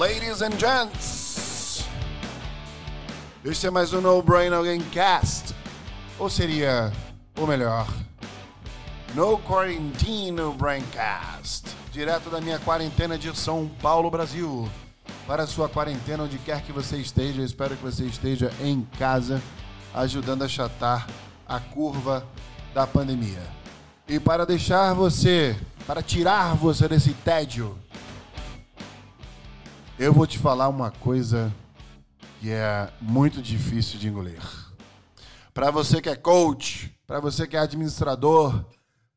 Ladies and gents, este é mais um No Brain Again Cast. Ou seria, ou melhor, No Quarantine Braincast. Direto da minha quarentena de São Paulo, Brasil. Para a sua quarentena, onde quer que você esteja, espero que você esteja em casa, ajudando a achatar a curva da pandemia. E para deixar você, para tirar você desse tédio, eu vou te falar uma coisa que é muito difícil de engolir. Para você que é coach, para você que é administrador,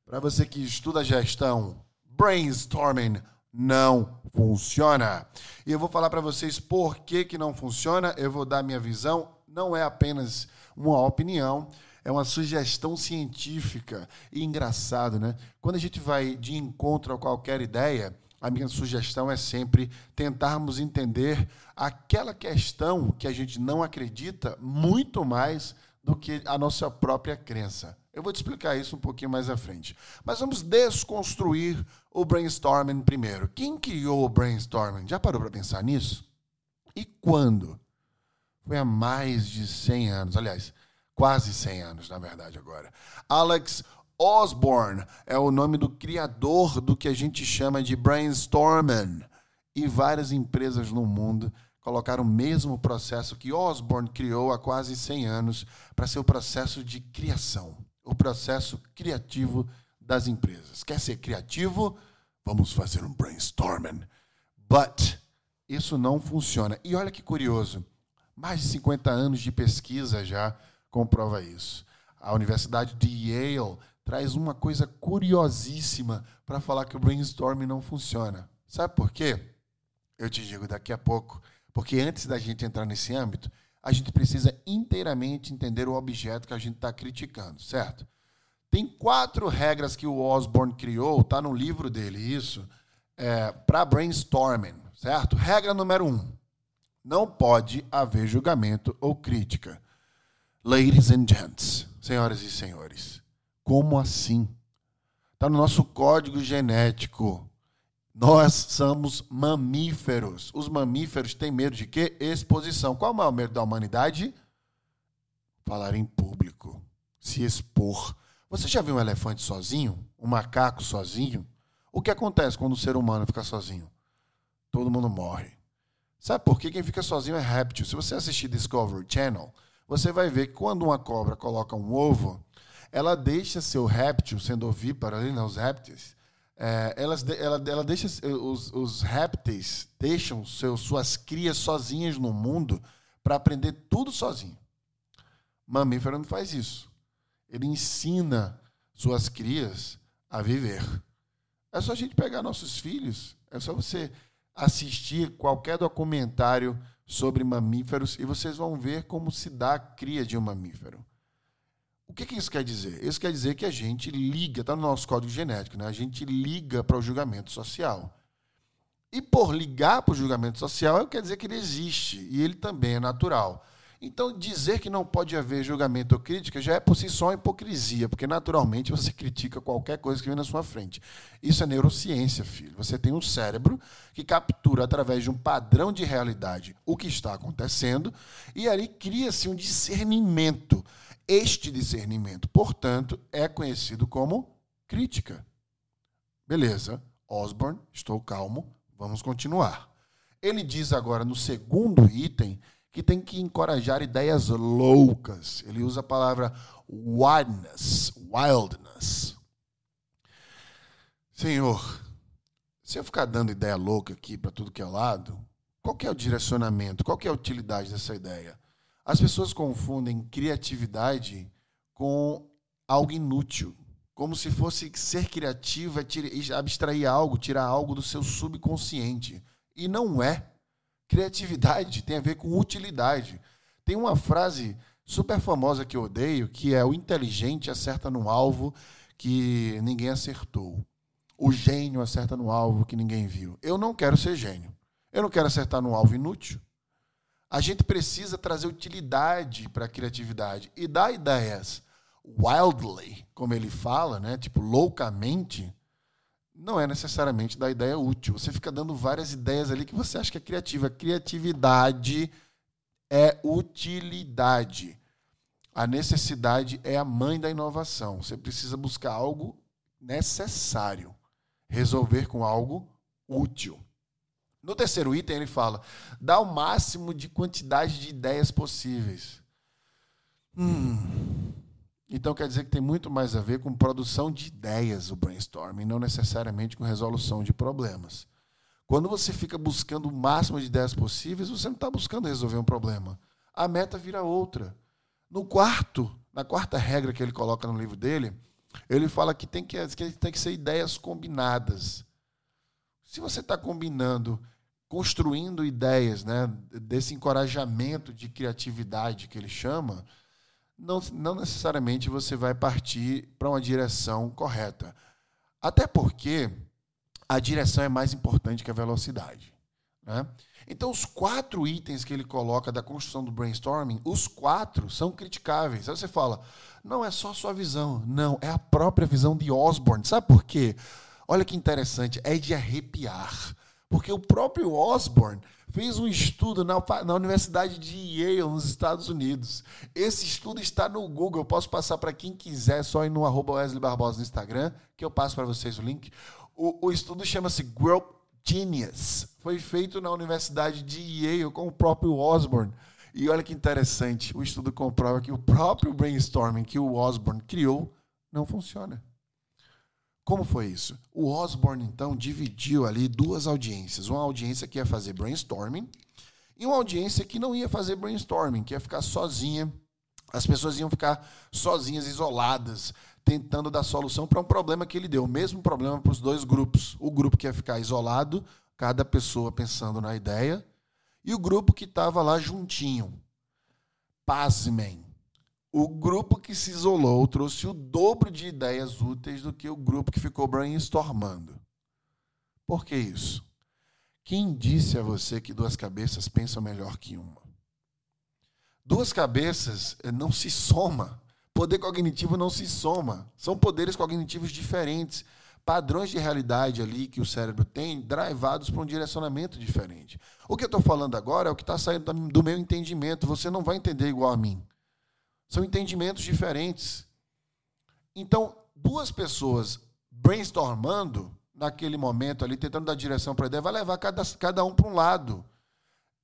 para você que estuda gestão, brainstorming não funciona. E eu vou falar para vocês por que, que não funciona, eu vou dar minha visão, não é apenas uma opinião, é uma sugestão científica. E engraçado, né? Quando a gente vai de encontro a qualquer ideia, a minha sugestão é sempre tentarmos entender aquela questão que a gente não acredita muito mais do que a nossa própria crença. Eu vou te explicar isso um pouquinho mais à frente. Mas vamos desconstruir o brainstorming primeiro. Quem criou o brainstorming? Já parou para pensar nisso? E quando? Foi há mais de 100 anos. Aliás, quase 100 anos, na verdade, agora. Alex Osborne é o nome do criador do que a gente chama de brainstorming. E várias empresas no mundo colocaram o mesmo processo que Osborne criou há quase 100 anos para ser o processo de criação, o processo criativo das empresas. Quer ser criativo? Vamos fazer um brainstorming. But isso não funciona. E olha que curioso, mais de 50 anos de pesquisa já comprova isso. A Universidade de Yale traz uma coisa curiosíssima para falar que o brainstorming não funciona. Sabe por quê? Eu te digo daqui a pouco. Porque antes da gente entrar nesse âmbito, a gente precisa inteiramente entender o objeto que a gente está criticando, certo? Tem quatro regras que o Osborne criou, está no livro dele, isso, é, para brainstorming, certo? Regra número um: não pode haver julgamento ou crítica. Ladies and gents, senhoras e senhores, como assim? Está no nosso código genético. Nós somos mamíferos. Os mamíferos têm medo de quê? Exposição. Qual é o maior medo da humanidade? Falar em público, se expor. Você já viu um elefante sozinho? Um macaco sozinho? O que acontece quando o ser humano fica sozinho? Todo mundo morre. Sabe por quê? Quem fica sozinho é réptil. Se você assistir Discovery Channel, você vai ver que quando uma cobra coloca um ovo, ela deixa seu réptil, sendo ovíparo ali, né, os répteis, é, elas, ela, ela deixa os, os répteis deixam seus, suas crias sozinhas no mundo para aprender tudo sozinho. Mamífero não faz isso. Ele ensina suas crias a viver. É só a gente pegar nossos filhos, é só você assistir qualquer documentário sobre mamíferos e vocês vão ver como se dá a cria de um mamífero. O que, que isso quer dizer? Isso quer dizer que a gente liga, está no nosso código genético, né? a gente liga para o julgamento social. E por ligar para o julgamento social, quer dizer que ele existe e ele também é natural. Então, dizer que não pode haver julgamento ou crítica já é por si só hipocrisia, porque naturalmente você critica qualquer coisa que vem na sua frente. Isso é neurociência, filho. Você tem um cérebro que captura através de um padrão de realidade o que está acontecendo e ali cria-se um discernimento este discernimento, portanto, é conhecido como crítica. Beleza, Osborne, estou calmo, vamos continuar. Ele diz agora no segundo item que tem que encorajar ideias loucas. Ele usa a palavra wildness, wildness. Senhor, se eu ficar dando ideia louca aqui para tudo que é lado, qual que é o direcionamento? Qual que é a utilidade dessa ideia? As pessoas confundem criatividade com algo inútil. Como se fosse ser criativo é abstrair algo, tirar algo do seu subconsciente. E não é. Criatividade tem a ver com utilidade. Tem uma frase super famosa que eu odeio, que é o inteligente acerta no alvo que ninguém acertou. O gênio acerta no alvo que ninguém viu. Eu não quero ser gênio. Eu não quero acertar no alvo inútil. A gente precisa trazer utilidade para a criatividade e dar ideias wildly, como ele fala, né? Tipo, loucamente, não é necessariamente da ideia útil. Você fica dando várias ideias ali que você acha que é criativa. Criatividade é utilidade. A necessidade é a mãe da inovação. Você precisa buscar algo necessário, resolver com algo útil. No terceiro item, ele fala: dá o máximo de quantidade de ideias possíveis. Hum. Então quer dizer que tem muito mais a ver com produção de ideias o brainstorming, não necessariamente com resolução de problemas. Quando você fica buscando o máximo de ideias possíveis, você não está buscando resolver um problema. A meta vira outra. No quarto, na quarta regra que ele coloca no livro dele, ele fala que tem que, que tem que ser ideias combinadas. Se você está combinando, construindo ideias, né, desse encorajamento de criatividade que ele chama, não, não necessariamente você vai partir para uma direção correta. Até porque a direção é mais importante que a velocidade. Né? Então, os quatro itens que ele coloca da construção do brainstorming, os quatro são criticáveis. Aí você fala, não é só sua visão. Não, é a própria visão de Osborne. Sabe por quê? Olha que interessante, é de arrepiar. Porque o próprio Osborne fez um estudo na, na Universidade de Yale, nos Estados Unidos. Esse estudo está no Google. Eu posso passar para quem quiser, só ir no arroba Wesley Barbosa no Instagram, que eu passo para vocês o link. O, o estudo chama-se Growth Genius. Foi feito na Universidade de Yale com o próprio Osborne. E olha que interessante, o estudo comprova que o próprio brainstorming que o Osborne criou não funciona. Como foi isso? O Osborne, então, dividiu ali duas audiências. Uma audiência que ia fazer brainstorming e uma audiência que não ia fazer brainstorming, que ia ficar sozinha. As pessoas iam ficar sozinhas, isoladas, tentando dar solução para um problema que ele deu. O mesmo problema para os dois grupos. O grupo que ia ficar isolado, cada pessoa pensando na ideia, e o grupo que estava lá juntinho. Pasmem. O grupo que se isolou trouxe o dobro de ideias úteis do que o grupo que ficou brainstormando. Por que isso? Quem disse a você que duas cabeças pensam melhor que uma? Duas cabeças eh, não se soma. Poder cognitivo não se soma. São poderes cognitivos diferentes, padrões de realidade ali que o cérebro tem, drivados para um direcionamento diferente. O que eu estou falando agora é o que está saindo do meu entendimento. Você não vai entender igual a mim. São entendimentos diferentes. Então, duas pessoas brainstormando naquele momento ali, tentando dar direção para a ideia, vai levar cada, cada um para um lado.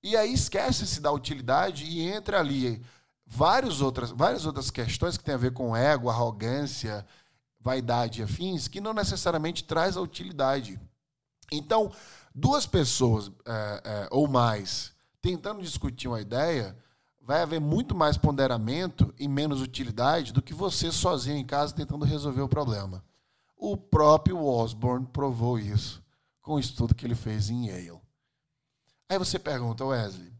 E aí esquece-se da utilidade e entra ali várias outras, várias outras questões que têm a ver com ego, arrogância, vaidade e afins, que não necessariamente traz a utilidade. Então, duas pessoas é, é, ou mais tentando discutir uma ideia, vai haver muito mais ponderamento e menos utilidade do que você sozinho em casa tentando resolver o problema. O próprio Osborne provou isso com o estudo que ele fez em Yale. Aí você pergunta, Wesley,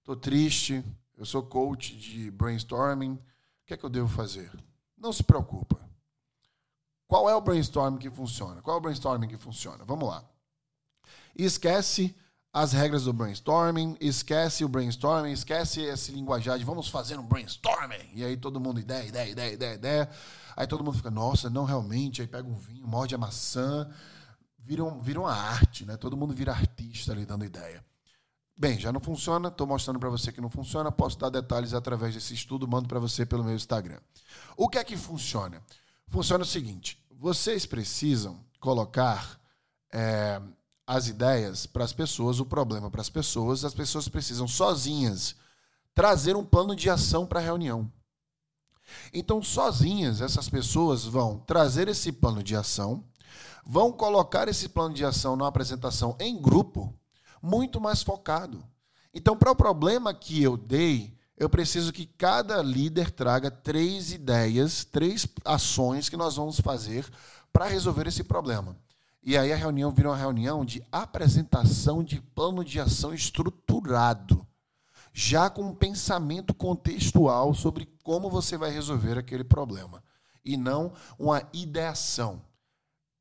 estou triste, eu sou coach de brainstorming, o que é que eu devo fazer? Não se preocupa. Qual é o brainstorming que funciona? Qual é o brainstorming que funciona? Vamos lá. esquece as regras do brainstorming, esquece o brainstorming, esquece esse linguajar de vamos fazer um brainstorming. E aí todo mundo, ideia, ideia, ideia, ideia, ideia. Aí todo mundo fica, nossa, não realmente. Aí pega um vinho, morde a maçã. Vira, um, vira uma arte, né? Todo mundo vira artista ali dando ideia. Bem, já não funciona, estou mostrando para você que não funciona, posso dar detalhes através desse estudo, mando para você pelo meu Instagram. O que é que funciona? Funciona o seguinte: vocês precisam colocar é, as ideias para as pessoas, o problema para as pessoas, as pessoas precisam sozinhas trazer um plano de ação para a reunião. Então, sozinhas, essas pessoas vão trazer esse plano de ação, vão colocar esse plano de ação numa apresentação em grupo, muito mais focado. Então, para o problema que eu dei, eu preciso que cada líder traga três ideias, três ações que nós vamos fazer para resolver esse problema. E aí a reunião vira uma reunião de apresentação de plano de ação estruturado, já com um pensamento contextual sobre como você vai resolver aquele problema, e não uma ideação.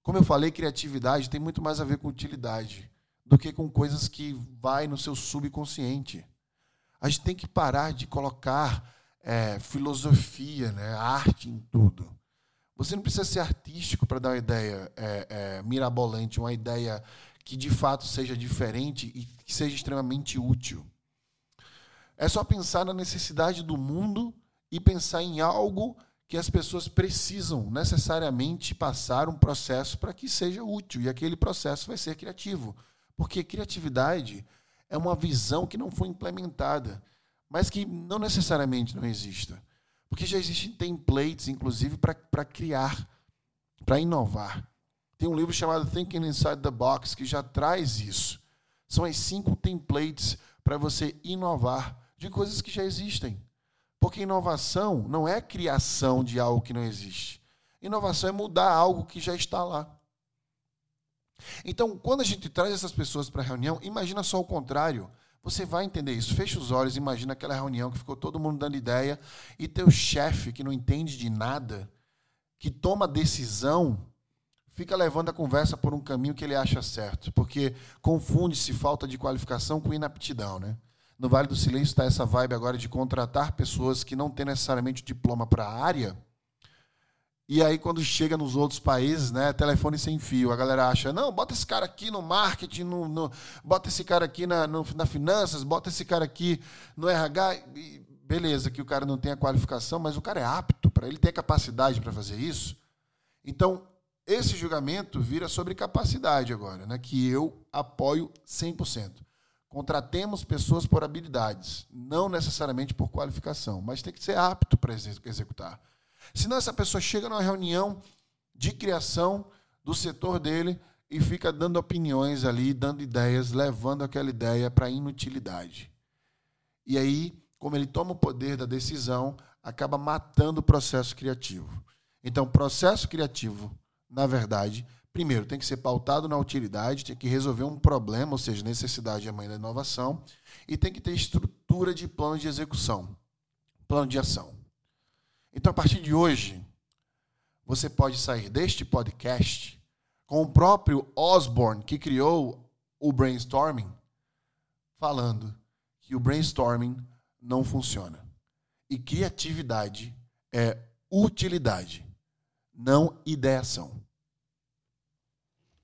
Como eu falei, criatividade tem muito mais a ver com utilidade do que com coisas que vai no seu subconsciente. A gente tem que parar de colocar é, filosofia, né, arte em tudo. Você não precisa ser artístico para dar uma ideia é, é, mirabolante, uma ideia que de fato seja diferente e que seja extremamente útil. É só pensar na necessidade do mundo e pensar em algo que as pessoas precisam necessariamente passar um processo para que seja útil. E aquele processo vai ser criativo. Porque criatividade é uma visão que não foi implementada, mas que não necessariamente não exista. Porque já existem templates, inclusive, para criar, para inovar. Tem um livro chamado Thinking Inside the Box que já traz isso. São as cinco templates para você inovar de coisas que já existem. Porque inovação não é criação de algo que não existe. Inovação é mudar algo que já está lá. Então, quando a gente traz essas pessoas para a reunião, imagina só o contrário. Você vai entender isso. Fecha os olhos, imagina aquela reunião que ficou todo mundo dando ideia e teu chefe, que não entende de nada, que toma decisão, fica levando a conversa por um caminho que ele acha certo, porque confunde-se falta de qualificação com inaptidão, né? No Vale do Silêncio está essa vibe agora de contratar pessoas que não têm necessariamente diploma para a área. E aí, quando chega nos outros países, né, telefone sem fio, a galera acha, não, bota esse cara aqui no marketing, no, no bota esse cara aqui na, no, na finanças, bota esse cara aqui no RH. E beleza, que o cara não tem a qualificação, mas o cara é apto para ele ter capacidade para fazer isso. Então, esse julgamento vira sobre capacidade agora, né, que eu apoio 100%. Contratemos pessoas por habilidades, não necessariamente por qualificação, mas tem que ser apto para executar. Senão essa pessoa chega numa reunião de criação do setor dele e fica dando opiniões ali, dando ideias, levando aquela ideia para inutilidade. E aí, como ele toma o poder da decisão, acaba matando o processo criativo. Então, processo criativo, na verdade, primeiro, tem que ser pautado na utilidade, tem que resolver um problema, ou seja, necessidade é mãe da inovação, e tem que ter estrutura de plano de execução, plano de ação. Então, a partir de hoje, você pode sair deste podcast com o próprio Osborne, que criou o brainstorming, falando que o brainstorming não funciona. E criatividade é utilidade, não ideação.